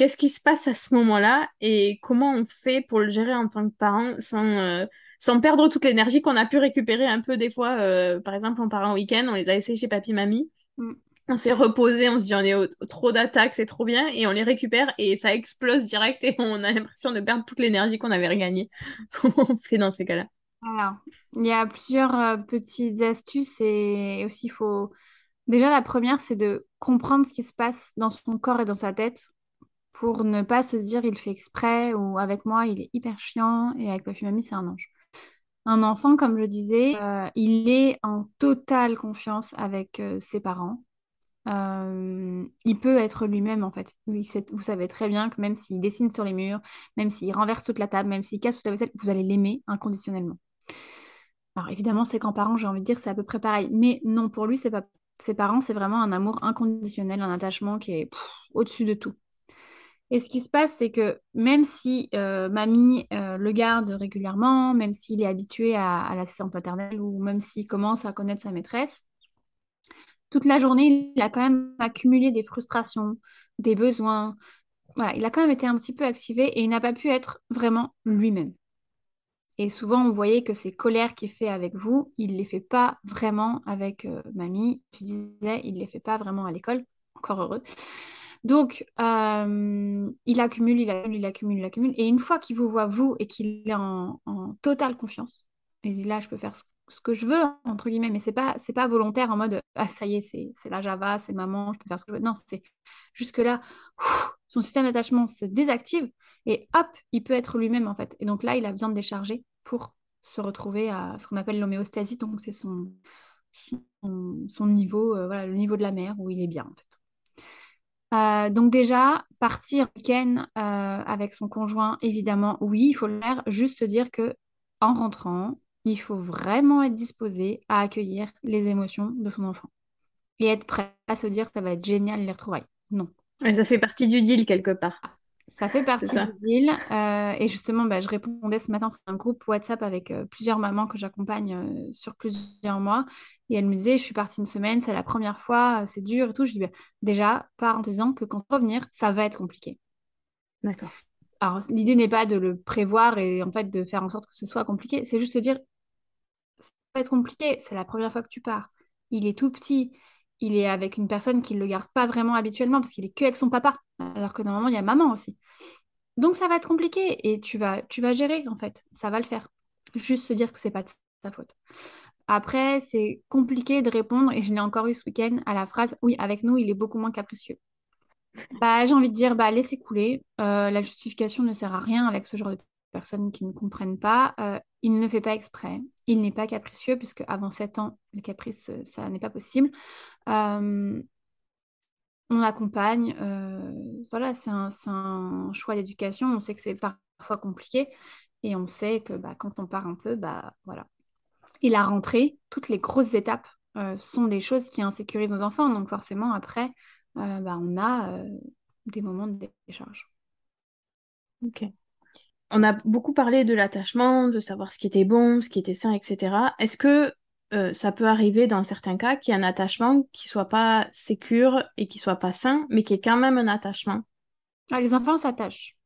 Qu'est-ce qui se passe à ce moment-là et comment on fait pour le gérer en tant que parent sans, euh, sans perdre toute l'énergie qu'on a pu récupérer un peu des fois, euh, par exemple en parent week-end, on les a laissés chez papy mamie. Mm. On s'est reposé, on se dit on est trop d'attaques, c'est trop bien, et on les récupère et ça explose direct et on a l'impression de perdre toute l'énergie qu'on avait regagnée. Comment on fait dans ces cas-là? Alors, il y a plusieurs euh, petites astuces et aussi il faut. Déjà, la première, c'est de comprendre ce qui se passe dans son corps et dans sa tête pour ne pas se dire il fait exprès ou avec moi il est hyper chiant et avec papy mamie c'est un ange. Un enfant, comme je disais, euh, il est en totale confiance avec euh, ses parents. Euh, il peut être lui-même en fait. vous savez très bien que même s'il dessine sur les murs, même s'il renverse toute la table, même s'il casse toute la vaisselle, vous allez l'aimer inconditionnellement. Alors évidemment, ses grands-parents, j'ai envie de dire, c'est à peu près pareil. Mais non, pour lui, c'est pas ses parents, c'est vraiment un amour inconditionnel, un attachement qui est au-dessus de tout. Et ce qui se passe, c'est que même si euh, mamie euh, le garde régulièrement, même s'il est habitué à, à l'assistante paternelle ou même s'il commence à connaître sa maîtresse, toute la journée, il a quand même accumulé des frustrations, des besoins. Voilà, il a quand même été un petit peu activé et il n'a pas pu être vraiment lui-même. Et souvent, on voyait que ces colères qu'il fait avec vous, il ne les fait pas vraiment avec euh, mamie. Tu disais, il ne les fait pas vraiment à l'école. Encore heureux. Donc, euh, il accumule, il accumule, il accumule, il accumule. Et une fois qu'il vous voit, vous, et qu'il est en, totale confiance, il dit là, je peux faire ce que je veux, entre guillemets, mais c'est pas, pas volontaire en mode ah, ça y est, c'est, la Java, c'est maman, je peux faire ce que je veux. Non, c'est jusque-là, son système d'attachement se désactive et hop, il peut être lui-même en fait. Et donc là, il a besoin de décharger pour se retrouver à ce qu'on appelle l'homéostasie, donc c'est son, son, niveau, euh, voilà, le niveau de la mer où il est bien en fait. Euh, donc déjà, partir week-end euh, avec son conjoint, évidemment, oui, il faut le faire. Juste dire que en rentrant, il faut vraiment être disposé à accueillir les émotions de son enfant et être prêt à se dire ça va être génial les retrouvailles. Non. ça fait partie du deal quelque part. Ça fait partie du deal. Euh, et justement, bah, je répondais ce matin sur un groupe WhatsApp avec euh, plusieurs mamans que j'accompagne euh, sur plusieurs mois. Et elle me disait, je suis partie une semaine, c'est la première fois, c'est dur et tout. Je dis, bah, déjà, pars en te disant que quand tu revenir, ça va être compliqué. D'accord. Alors, l'idée n'est pas de le prévoir et en fait de faire en sorte que ce soit compliqué. C'est juste de dire, ça va être compliqué, c'est la première fois que tu pars. Il est tout petit, il est avec une personne qui ne le garde pas vraiment habituellement parce qu'il est que avec son papa, alors que normalement il y a maman aussi. Donc ça va être compliqué et tu vas, gérer en fait, ça va le faire. Juste se dire que c'est pas de ta faute. Après, c'est compliqué de répondre et je l'ai encore eu ce week-end à la phrase oui, avec nous, il est beaucoup moins capricieux. Bah, j'ai envie de dire bah, laissez couler. Euh, la justification ne sert à rien avec ce genre de personnes qui ne comprennent pas. Euh, il ne fait pas exprès. Il n'est pas capricieux, puisque avant 7 ans, le caprice, euh, ça n'est pas possible. Euh, on accompagne. voilà, c'est un, choix d'éducation. On sait que c'est parfois compliqué. Et on sait que bah, quand on part un peu, bah, voilà. Et la rentrée, toutes les grosses étapes sont des choses qui insécurisent nos enfants. Donc forcément, après, bah, on a des moments de décharge. Ok on a beaucoup parlé de l'attachement, de savoir ce qui était bon, ce qui était sain, etc. Est-ce que euh, ça peut arriver dans certains cas qu'il y ait un attachement qui soit pas sécure et qui soit pas sain, mais qui est quand même un attachement? Ah, Les enfants s'attachent,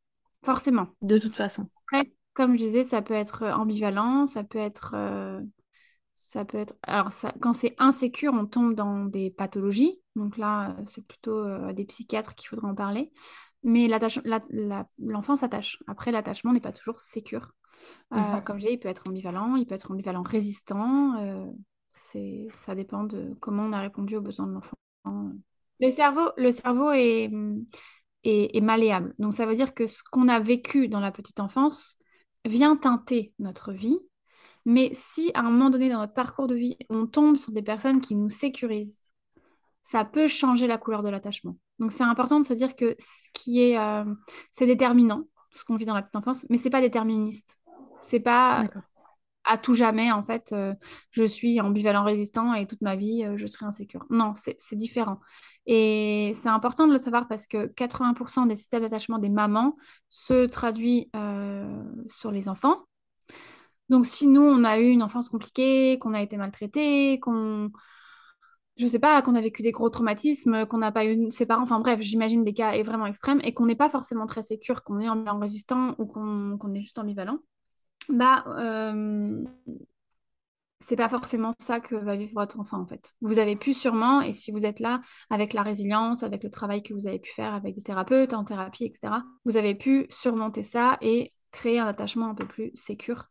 forcément. De toute façon. Après, comme je disais, ça peut être ambivalent, ça peut être... Euh, ça peut être... Alors, quand c'est insécure, on tombe dans des pathologies. Donc là, c'est plutôt à euh, des psychiatres qu'il faudra en parler. Mais l'enfant s'attache. Après, l'attachement n'est pas toujours sécure. Euh, mhm. Comme je disais, il peut être ambivalent, il peut être ambivalent résistant. Euh, ça dépend de comment on a répondu aux besoins de l'enfant. Le cerveau, le cerveau est, est, malléable. Donc, ça veut dire que ce qu'on a vécu dans la petite enfance vient teinter notre vie. Mais si à un moment donné dans notre parcours de vie, on tombe sur des personnes qui nous sécurisent, ça peut changer la couleur de l'attachement. Donc c'est important de se dire que ce qui est, euh, c'est déterminant, ce qu'on vit dans la petite enfance, mais c'est pas déterministe. C'est pas à tout jamais, en fait, euh, je suis ambivalent résistant et toute ma vie, euh, je serai insécure. Non, c'est différent. Et c'est important de le savoir parce que 80% des systèmes d'attachement des mamans se traduit sur les enfants. Donc si nous, on a eu une enfance compliquée, qu'on a été maltraité, qu'on je sais pas, qu'on a vécu des gros traumatismes, qu'on n'a pas eu ses parents, enfin bref, j'imagine des cas vraiment extrêmes et qu'on n'est pas forcément très sécure, qu'on est en résistant ou qu'on est juste ambivalent, bah euh, c'est pas forcément ça que va vivre votre enfant en fait. Vous avez pu sûrement, et si vous êtes là avec la résilience, avec le travail que vous avez pu faire avec des thérapeutes, en thérapie, etc., vous avez pu surmonter ça et créer un attachement un peu plus sécure.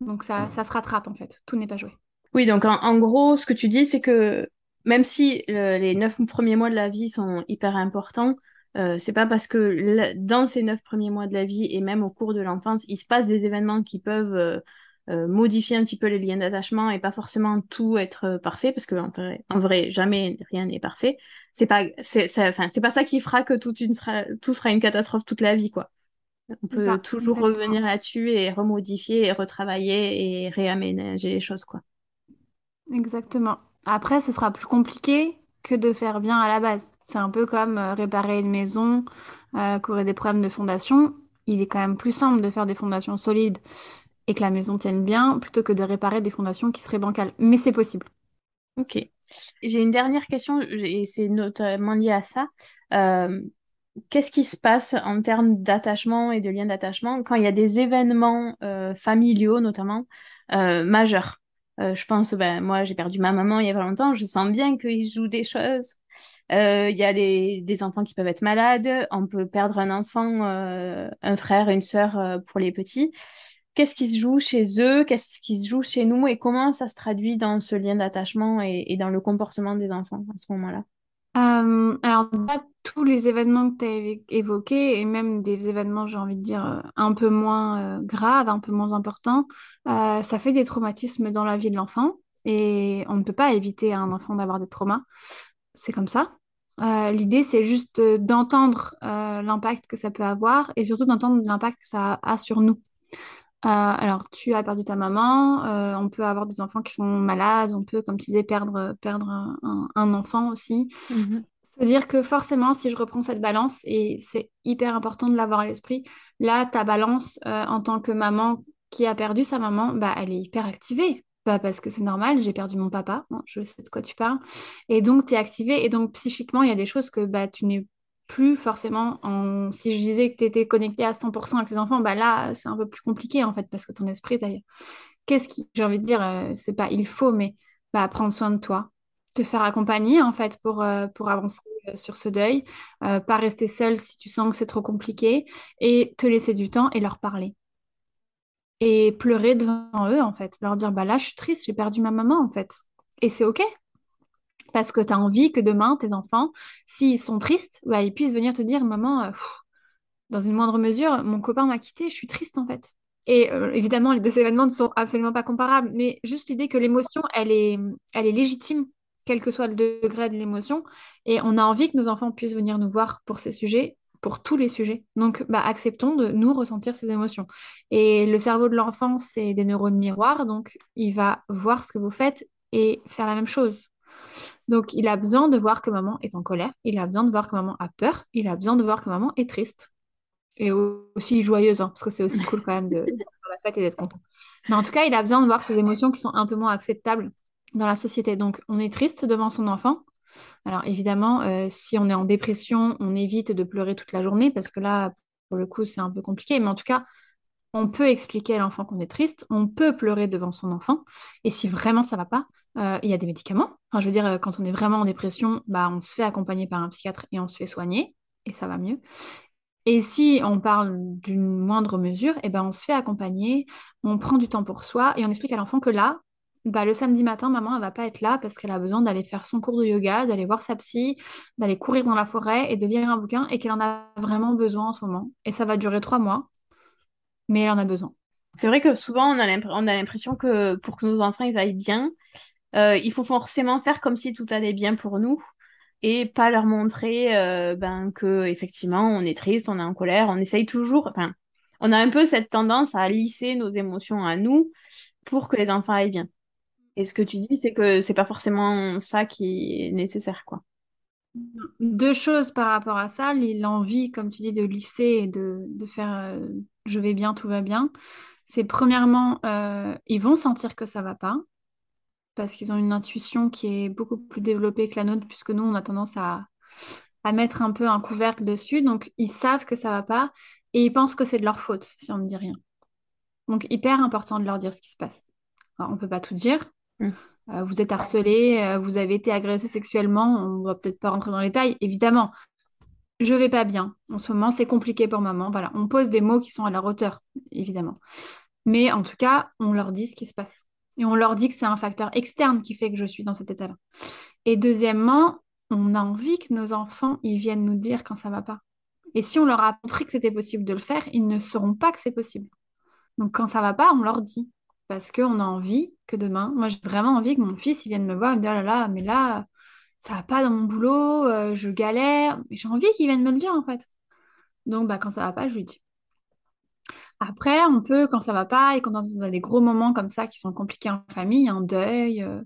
Donc ça, ça se rattrape en fait, tout n'est pas joué. Oui, donc en, gros, ce que tu dis, c'est que même si les neuf premiers mois de la vie sont hyper importants, euh, c'est pas parce que dans ces neuf premiers mois de la vie et même au cours de l'enfance, il se passe des événements qui peuvent euh, euh, modifier un petit peu les liens d'attachement et pas forcément tout être parfait, parce que en vrai, jamais rien n'est parfait. C'est pas, c'est, c'est pas ça qui fera que tout, une sera, tout sera une catastrophe toute la vie, quoi. On peut toujours revenir là-dessus et remodifier et retravailler et réaménager les choses, quoi. Exactement. Après, ce sera plus compliqué que de faire bien à la base. C'est un peu comme euh, réparer une maison euh, aurait des problèmes de fondation. Il est quand même plus simple de faire des fondations solides et que la maison tienne bien plutôt que de réparer des fondations qui seraient bancales. Mais c'est possible. Ok. J'ai une dernière question et c'est notamment lié à ça. Euh, qu'est-ce qui se passe en termes d'attachement et de lien d'attachement quand il y a des événements familiaux notamment majeurs? Euh, je pense, ben, moi, j'ai perdu ma maman il y a pas longtemps, je sens bien qu'il joue des choses. Euh, il y a des enfants qui peuvent être malades, on peut perdre un enfant, euh, un frère, une sœur pour les petits. qu'est-ce qui se joue chez eux, qu'est-ce qui se joue chez nous? Et comment ça se traduit dans ce lien d'attachement et, dans le comportement des enfants à ce moment-là? Euh, alors, tous les événements que tu as évoqués, et même des événements, j'ai envie de dire, euh, un peu moins euh, graves, un peu moins importants, ça fait des traumatismes dans la vie de l'enfant. Et on ne peut pas éviter à un enfant d'avoir des traumas. C'est comme ça. L'idée, c'est juste d'entendre l'impact que ça peut avoir et surtout d'entendre l'impact que ça a sur nous. Alors, tu as perdu ta maman, on peut avoir des enfants qui sont malades, on peut, comme tu disais, perdre, perdre un, enfant aussi. Mm-hmm. C'est-à-dire que forcément, si je reprends cette balance, et c'est hyper important de l'avoir à l'esprit, là, ta balance en tant que maman qui a perdu sa maman, bah, elle est hyper activée. Bah, parce que c'est normal, j'ai perdu mon papa, je sais de quoi tu parles. Et donc, tu es activé. Et donc, psychiquement, il y a des choses que bah, tu n'es plus forcément en... Si je disais que tu étais connecté à 100% avec les enfants, bah là, c'est un peu plus compliqué, en fait, parce que ton esprit, d'ailleurs. Qu'est-ce qui... J'ai envie de dire, euh, c'est pas il faut, mais bah, prendre soin de toi. Te faire accompagner, en fait, pour, euh, avancer euh, sur ce deuil. pas rester seul si tu sens que c'est trop compliqué. Et te laisser du temps et leur parler et pleurer devant eux, en fait. Leur dire, bah là, je suis triste, j'ai perdu ma maman, en fait. Et c'est OK. Parce que tu as envie que demain, tes enfants, s'ils sont tristes, bah, ils puissent venir te dire, maman, euh, dans une moindre mesure, mon copain m'a quitté, je suis triste, en fait. Et euh, évidemment, les deux événements ne sont absolument pas comparables, mais juste l'idée que l'émotion, elle est, elle est légitime, quel que soit le degré de l'émotion. Et on a envie que nos enfants puissent venir nous voir pour ces sujets pour tous les sujets. Donc, bah, acceptons de nous ressentir ces émotions. Et le cerveau de l'enfant, c'est des neurones miroirs, donc il va voir ce que vous faites et faire la même chose. Donc, il a besoin de voir que maman est en colère, il a besoin de voir que maman a peur, il a besoin de voir que maman est triste. Et aussi joyeuse, hein, parce que c'est aussi cool quand même de faire la fête et d'être content. Mais en tout cas, il a besoin de voir ces émotions qui sont un peu moins acceptables dans la société. Donc, on est triste devant son enfant, alors évidemment, euh, si on est en dépression, on évite de pleurer toute la journée parce que là, pour le coup, c'est un peu compliqué. Mais en tout cas, on peut expliquer à l'enfant qu'on est triste, on peut pleurer devant son enfant. Et si vraiment ça va pas, euh, il y a des médicaments. Je veux dire, euh, quand on est vraiment en dépression, bah, on se fait accompagner par un psychiatre et on se fait soigner et ça va mieux. Et si on parle d'une moindre mesure, eh ben on se fait accompagner, on prend du temps pour soi et on explique à l'enfant que là, bah, le samedi matin, maman, elle va pas être là parce qu'elle a besoin d'aller faire son cours de yoga, d'aller voir sa psy, d'aller courir dans la forêt et de lire un bouquin et qu'elle en a vraiment besoin en ce moment. Et ça va durer trois mois, mais elle en a besoin. C'est vrai que souvent, on a l'impression que pour que nos enfants ils aillent bien, euh, il faut forcément faire comme si tout allait bien pour nous et pas leur montrer euh, ben, que effectivement on est triste, on est en colère, on essaye toujours, enfin, on a un peu cette tendance à lisser nos émotions à nous pour que les enfants aillent bien. Et ce que tu dis, c'est que c'est pas forcément ça qui est nécessaire, quoi. Deux choses par rapport à ça, l'envie, comme tu dis, de lisser et de, faire euh, je vais bien, tout va bien. C'est premièrement, euh, ils vont sentir que ça va pas, parce qu'ils ont une intuition qui est beaucoup plus développée que la nôtre, puisque nous, on a tendance à, à mettre un peu un couvercle dessus. Donc, ils savent que ça va pas et ils pensent que c'est de leur faute si on ne dit rien. Donc, hyper important de leur dire ce qui se passe. Alors, on peut pas tout dire, Mm. Euh, vous êtes harcelé, euh, vous avez été agressé sexuellement, on va peut-être pas rentrer dans les détails, évidemment. Je vais pas bien. En ce moment, c'est compliqué pour maman. Voilà, on pose des mots qui sont à leur hauteur, évidemment. Mais en tout cas, on leur dit ce qui se passe. Et on leur dit que c'est un facteur externe qui fait que je suis dans cet état-là. Et deuxièmement, on a envie que nos enfants, ils viennent nous dire quand ça va pas. Et si on leur a montré que c'était possible de le faire, ils ne sauront pas que c'est possible. Donc quand ça va pas, on leur dit parce qu'on a envie que demain, moi j'ai vraiment envie que mon fils il vienne me voir et me dire oh là là, mais là, ça va pas dans mon boulot, euh, je galère, j'ai envie qu'il vienne me le dire en fait. Donc bah, quand ça va pas, je lui dis. Après, on peut, quand ça va pas et quand on a des gros moments comme ça qui sont compliqués en famille, un deuil, euh,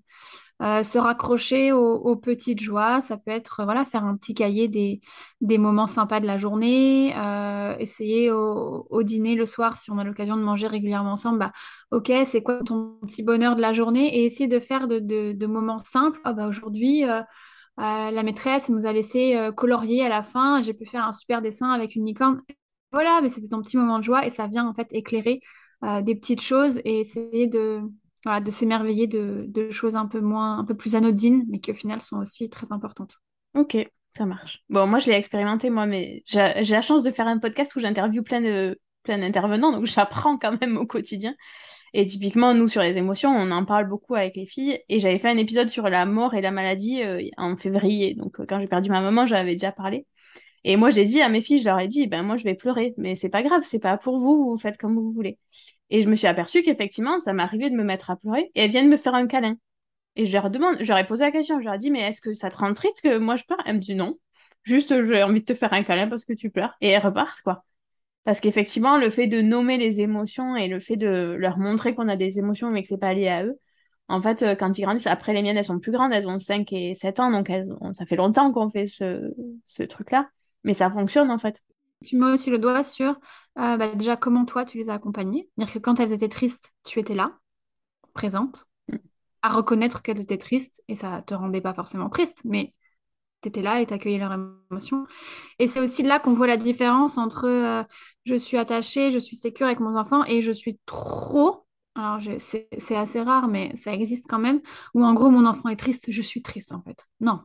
euh, se raccrocher aux, petites joies, ça peut être faire un petit cahier des, moments sympas de la journée, euh, essayer au, dîner le soir, si on a l'occasion de manger régulièrement ensemble, bah, ok, c'est quoi ton petit bonheur de la journée? Et essayer de faire de, de, moments simples. Oh, bah, Aujourd'hui, euh, la maîtresse nous a laissé colorier à la fin, j'ai pu faire un super dessin avec une licorne. Voilà, mais c'était ton petit moment de joie et ça vient en fait éclairer des petites choses et essayer de de s'émerveiller de, choses un peu moins, un peu plus anodines, mais qui au final sont aussi très importantes. Ok, ça marche. Bon, moi je l'ai expérimenté moi, mais j'ai la chance de faire un podcast où j'interviewe plein de plein d'intervenants, donc j'apprends quand même au quotidien. Et typiquement, nous, sur les émotions, on en parle beaucoup avec les filles. Et j'avais fait un épisode sur la mort et la maladie euh, en février. Donc, quand j'ai perdu ma maman, j'avais déjà parlé. Et moi, j'ai dit à mes filles, je leur ai dit, ben moi, je vais pleurer, mais c'est pas grave, c'est pas pour vous, vous faites comme vous voulez. Et je me suis aperçue qu'effectivement, ça m'arrivait de me mettre à pleurer et elles viennent me faire un câlin. Et je leur demande, j'aurais posé la question, je leur ai dit, mais est-ce que ça te rend triste que moi je pleure? Elle me dit non, juste j'ai envie de te faire un câlin parce que tu pleures. Et elles repartent, quoi. Parce qu'effectivement, le fait de nommer les émotions et le fait de leur montrer qu'on a des émotions mais que c'est pas lié à eux, en fait, euh, quand ils grandissent, après les miennes, elles sont plus grandes, elles ont 5 et 7 ans, donc ça fait longtemps qu'on fait ce, ce truc-là. Mais ça fonctionne en fait. Tu mets aussi le doigt sur euh, bah, déjà comment toi tu les as accompagnées. C'est-à-dire que quand elles étaient tristes, tu étais là, présente, à reconnaître qu'elles étaient tristes et ça te rendait pas forcément triste, mais tu étais là et t'accueillais leurs émotions. Et c'est aussi là qu'on voit la différence entre euh, je suis attachée, je suis sécure avec mon enfant et je suis trop. Alors c'est assez rare, mais ça existe quand même. Où en gros mon enfant est triste, je suis triste en fait. Non,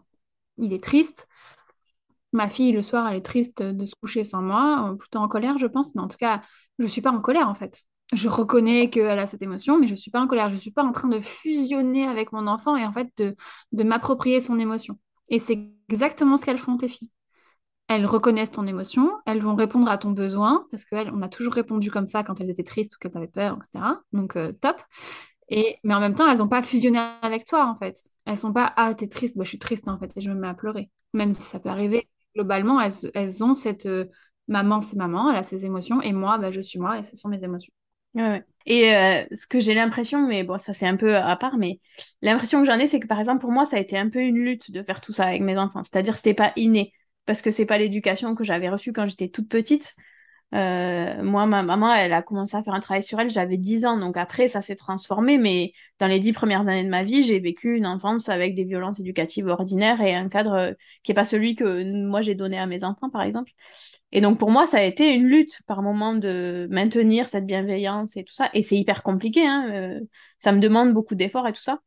il est triste Ma fille, le soir, elle est triste de se coucher sans moi, euh, plutôt en colère, je pense, mais en tout cas, je ne suis pas en colère en fait. Je reconnais qu'elle a cette émotion, mais je ne suis pas en colère. Je ne suis pas en train de fusionner avec mon enfant et en fait de, m'approprier son émotion. Et c'est exactement ce qu'elles font, tes filles. Elles reconnaissent ton émotion, elles vont répondre à ton besoin, parce qu'on a toujours répondu comme ça quand elles étaient tristes ou qu'elles avaient peur, etc. Donc, euh, top. Et, mais en même temps, elles n'ont pas fusionné avec toi, en fait. Elles sont pas, ah, t'es triste, bah, je suis triste, en fait, et je me mets à pleurer. Même si ça peut arriver, globalement, elles, ont cette euh, maman, c'est maman, elle a ses émotions, et moi, bah, je suis moi, et ce sont mes émotions. Et euh, ce que j'ai l'impression, mais bon, ça c'est un peu à part, mais l'impression que j'en ai, c'est que par exemple, pour moi, ça a été un peu une lutte de faire tout ça avec mes enfants. C'est-à-dire, c'était pas inné, parce que c'est pas l'éducation que j'avais reçue quand j'étais toute petite. Euh, moi, ma maman, elle a commencé à faire un travail sur elle, j'avais 10 ans, donc après, ça s'est transformé, mais dans les 10 premières années de ma vie, j'ai vécu une enfance avec des violences éducatives ordinaires et un cadre qui n'est pas celui que moi j'ai donné à mes enfants, par exemple. Et donc pour moi, ça a été une lutte par moment de maintenir cette bienveillance et tout ça, et c'est hyper compliqué, hein, euh, ça me demande beaucoup d'efforts et tout ça.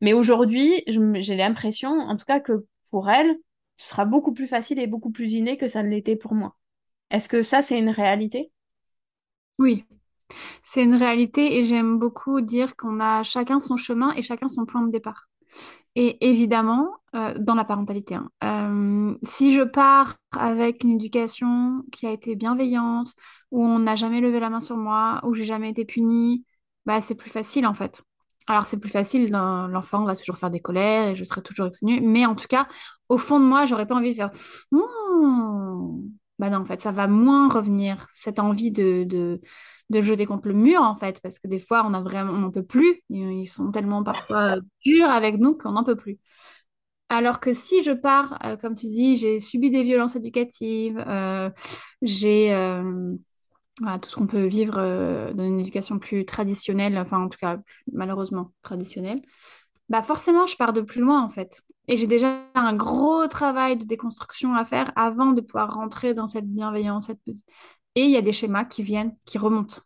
Mais aujourd'hui, j'ai l'impression, en tout cas, que pour elle, ce sera beaucoup plus facile et beaucoup plus inné que ça ne l'était pour moi. Est-ce que ça, c'est une réalité? Oui, c'est une réalité et j'aime beaucoup dire qu'on a chacun son chemin et chacun son point de départ. Et évidemment, euh, dans la parentalité, hein, euh, si je pars avec une éducation qui a été bienveillante, où on n'a jamais levé la main sur moi, où j'ai jamais été punie, bah, c'est plus facile en fait. Alors c'est plus facile, l'enfant va toujours faire des colères et je serai toujours exténuée, mais en tout cas, au fond de moi, j'aurais pas envie de faire mmh, bah non, en fait, ça va moins revenir, cette envie de, de, de jeter contre le mur, en fait, parce que des fois, on n'en peut plus. Ils sont tellement parfois durs avec nous qu'on n'en peut plus. Alors que si je pars, euh, comme tu dis, j'ai subi des violences éducatives, euh, j'ai euh, tout ce qu'on peut vivre dans une éducation plus traditionnelle, enfin en tout cas malheureusement traditionnelle, bah forcément je pars de plus loin en fait. Et j'ai déjà un gros travail de déconstruction à faire avant de pouvoir rentrer dans cette bienveillance. Cette... Et il y a des schémas qui viennent, qui remontent.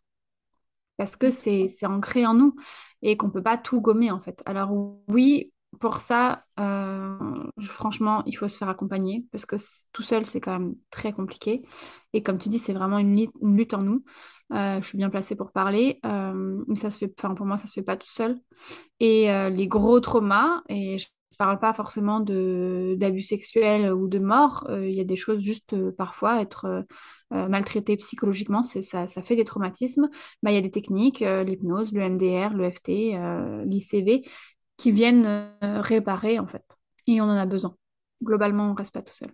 Parce que c'est ancré en nous et qu'on ne peut pas tout gommer en fait. Alors oui, pour ça, euh, franchement, il faut se faire accompagner parce que tout seul, c'est quand même très compliqué. Et comme tu dis, c'est vraiment une, lutte, en nous. Euh, je suis bien placée pour parler. Euh, ça se fait, pour moi, ça se fait pas tout seul. Et les gros traumas, et je ne parle pas forcément d'abus sexuels ou de mort. Euh, il y a des choses juste euh, parfois être euh, maltraité psychologiquement, ça, ça fait des traumatismes. Bah, il y a des techniques, l'hypnose, le MDR, le FT, l'ICV, qui viennent réparer en fait. Et on en a besoin. Globalement, on ne reste pas tout seul.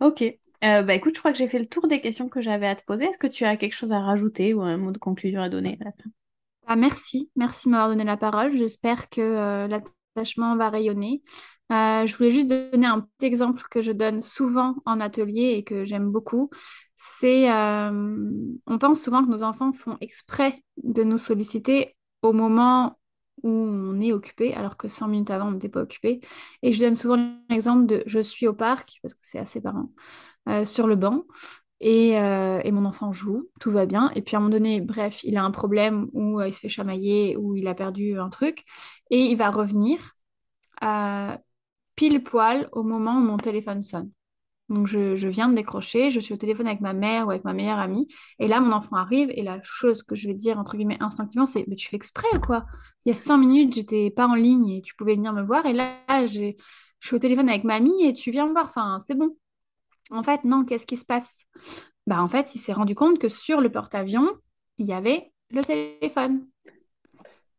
Ok. bah écoute, je crois que j'ai fait le tour des questions que j'avais à te poser. Est-ce que tu as quelque chose à rajouter ou un mot de conclusion à donner à la fin? Bah, Merci, merci de m'avoir donné la parole. J'espère que la va rayonner. Euh, je voulais juste donner un petit exemple que je donne souvent en atelier et que j'aime beaucoup. C'est, euh, on pense souvent que nos enfants font exprès de nous solliciter au moment où on est occupé, alors que 100 minutes avant, on n'était pas occupé. Et je donne souvent l'exemple de je suis au parc, parce que c'est assez parent, euh, sur le banc. Et, et, mon enfant joue, tout va bien. Et puis à un moment donné, bref, il a un problème où il se fait chamailler, ou il a perdu un truc et il va revenir pile poil au moment où mon téléphone sonne. Donc, je, viens de décrocher, je suis au téléphone avec ma mère ou avec ma meilleure amie. Et là, mon enfant arrive. Et la chose que je vais dire, entre guillemets, instinctivement, c'est Mais tu fais exprès, quoi? Il y a cinq minutes, j'étais pas en ligne et tu pouvais venir me voir. Et là, je suis au téléphone avec mamie et tu viens me voir. Enfin, c'est bon. En fait, non, qu'est-ce qui se passe? Bah, en fait, il s'est rendu compte que sur le porte-avions, il y avait le téléphone.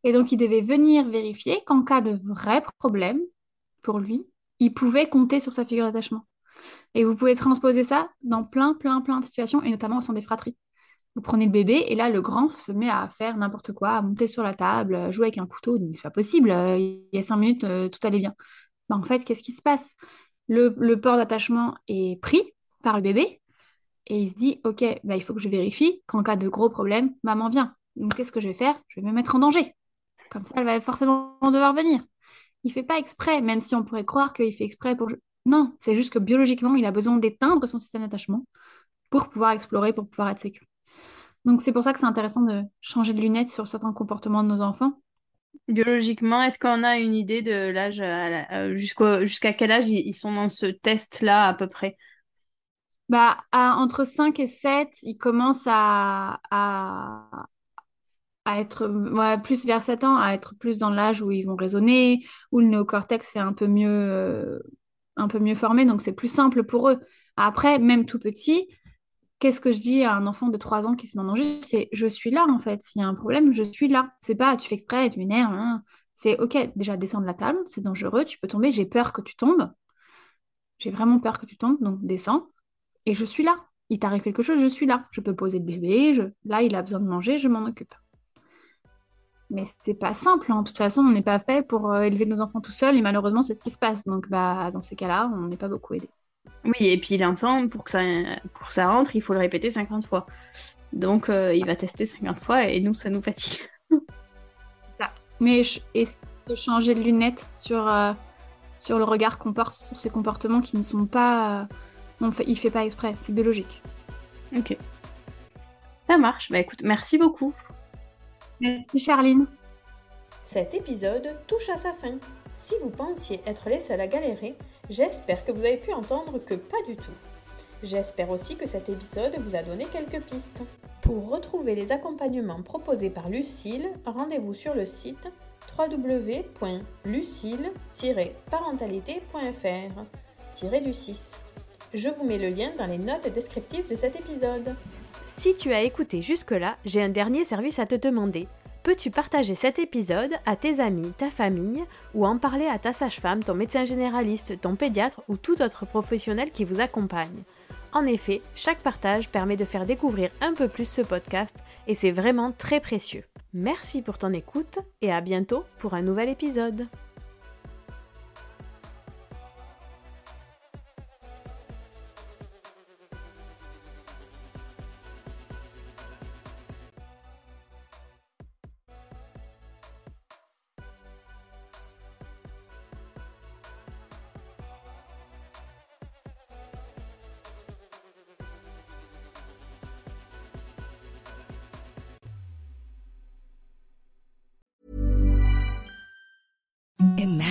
Et donc, il devait venir vérifier qu'en cas de vrai problème, pour lui, il pouvait compter sur sa figure d'attachement. Et vous pouvez transposer ça dans plein, plein, plein de situations, et notamment au sein des fratries. Vous prenez le bébé, et là, le grand se met à faire n'importe quoi, à monter sur la table, à jouer avec un couteau. Donc, c'est pas possible, euh, il y a cinq minutes, euh, tout allait bien. Ben, en fait, qu'est-ce qui se passe? Le, port d'attachement est pris par le bébé, et il se dit, OK, ben, il faut que je vérifie qu'en cas de gros problème, maman vient. Donc, qu'est-ce que je vais faire? Je vais me mettre en danger. Comme ça, elle va forcément devoir venir. Il fait pas exprès, même si on pourrait croire qu'il fait exprès pour non, c'est juste que biologiquement, il a besoin d'éteindre son système d'attachement pour pouvoir explorer, pour pouvoir être sécure. Donc c'est pour ça que c'est intéressant de changer de lunettes sur certains comportements de nos enfants. Biologiquement, est-ce qu'on a une idée de l'âge euh, jusqu'à quel âge ils sont dans ce test-là à peu près? Bah, entre 5 et 7, ils commencent à, à, être plus vers 7 ans, à être plus dans l'âge où ils vont raisonner, où le néocortex est un peu mieux, euh, un peu mieux formés, donc c'est plus simple pour eux. Après, même tout petit, qu'est-ce que je dis à un enfant de 3 ans qui se met en danger? C'est je suis là en fait. S'il y a un problème, je suis là. C'est pas tu fais exprès, tu m'énerves. Hein. C'est ok, déjà descendre de la table, c'est dangereux, tu peux tomber, j'ai peur que tu tombes. J'ai vraiment peur que tu tombes, donc descends. Et je suis là. Il t'arrive quelque chose, je suis là. Je peux poser le bébé, là il a besoin de manger, je m'en occupe. Mais c'est pas simple. Hein. De toute façon, on n'est pas fait pour euh, élever nos enfants tout seuls et malheureusement, c'est ce qui se passe. Donc, bah, dans ces cas-là, on n'est pas beaucoup aidé. Oui, et puis l'enfant, pour que ça, pour ça rentre, il faut le répéter 50 fois. Donc, euh, il va tester 50 fois et nous, ça nous fatigue. ça. Mais essayer de changer de lunettes sur, euh, sur le regard qu'on porte sur ces comportements qui ne sont pas. non, il fait pas exprès, c'est biologique. Ok. Ça marche. Bah écoute, merci beaucoup. Merci Charline. Cet épisode touche à sa fin. Si vous pensiez être les seuls à galérer, j'espère que vous avez pu entendre que pas du tout. J'espère aussi que cet épisode vous a donné quelques pistes. Pour retrouver les accompagnements proposés par Lucille, rendez-vous sur le site www.lucille-parentalité.fr du 6. Je vous mets le lien dans les notes descriptives de cet épisode. Si tu as écouté jusque-là, j'ai un dernier service à te demander. Peux-tu partager cet épisode à tes amis, ta famille, ou en parler à ta sage-femme, ton médecin généraliste, ton pédiatre ou tout autre professionnel qui vous accompagne? En effet, chaque partage permet de faire découvrir un peu plus ce podcast et c'est vraiment très précieux. Merci pour ton écoute et à bientôt pour un nouvel épisode.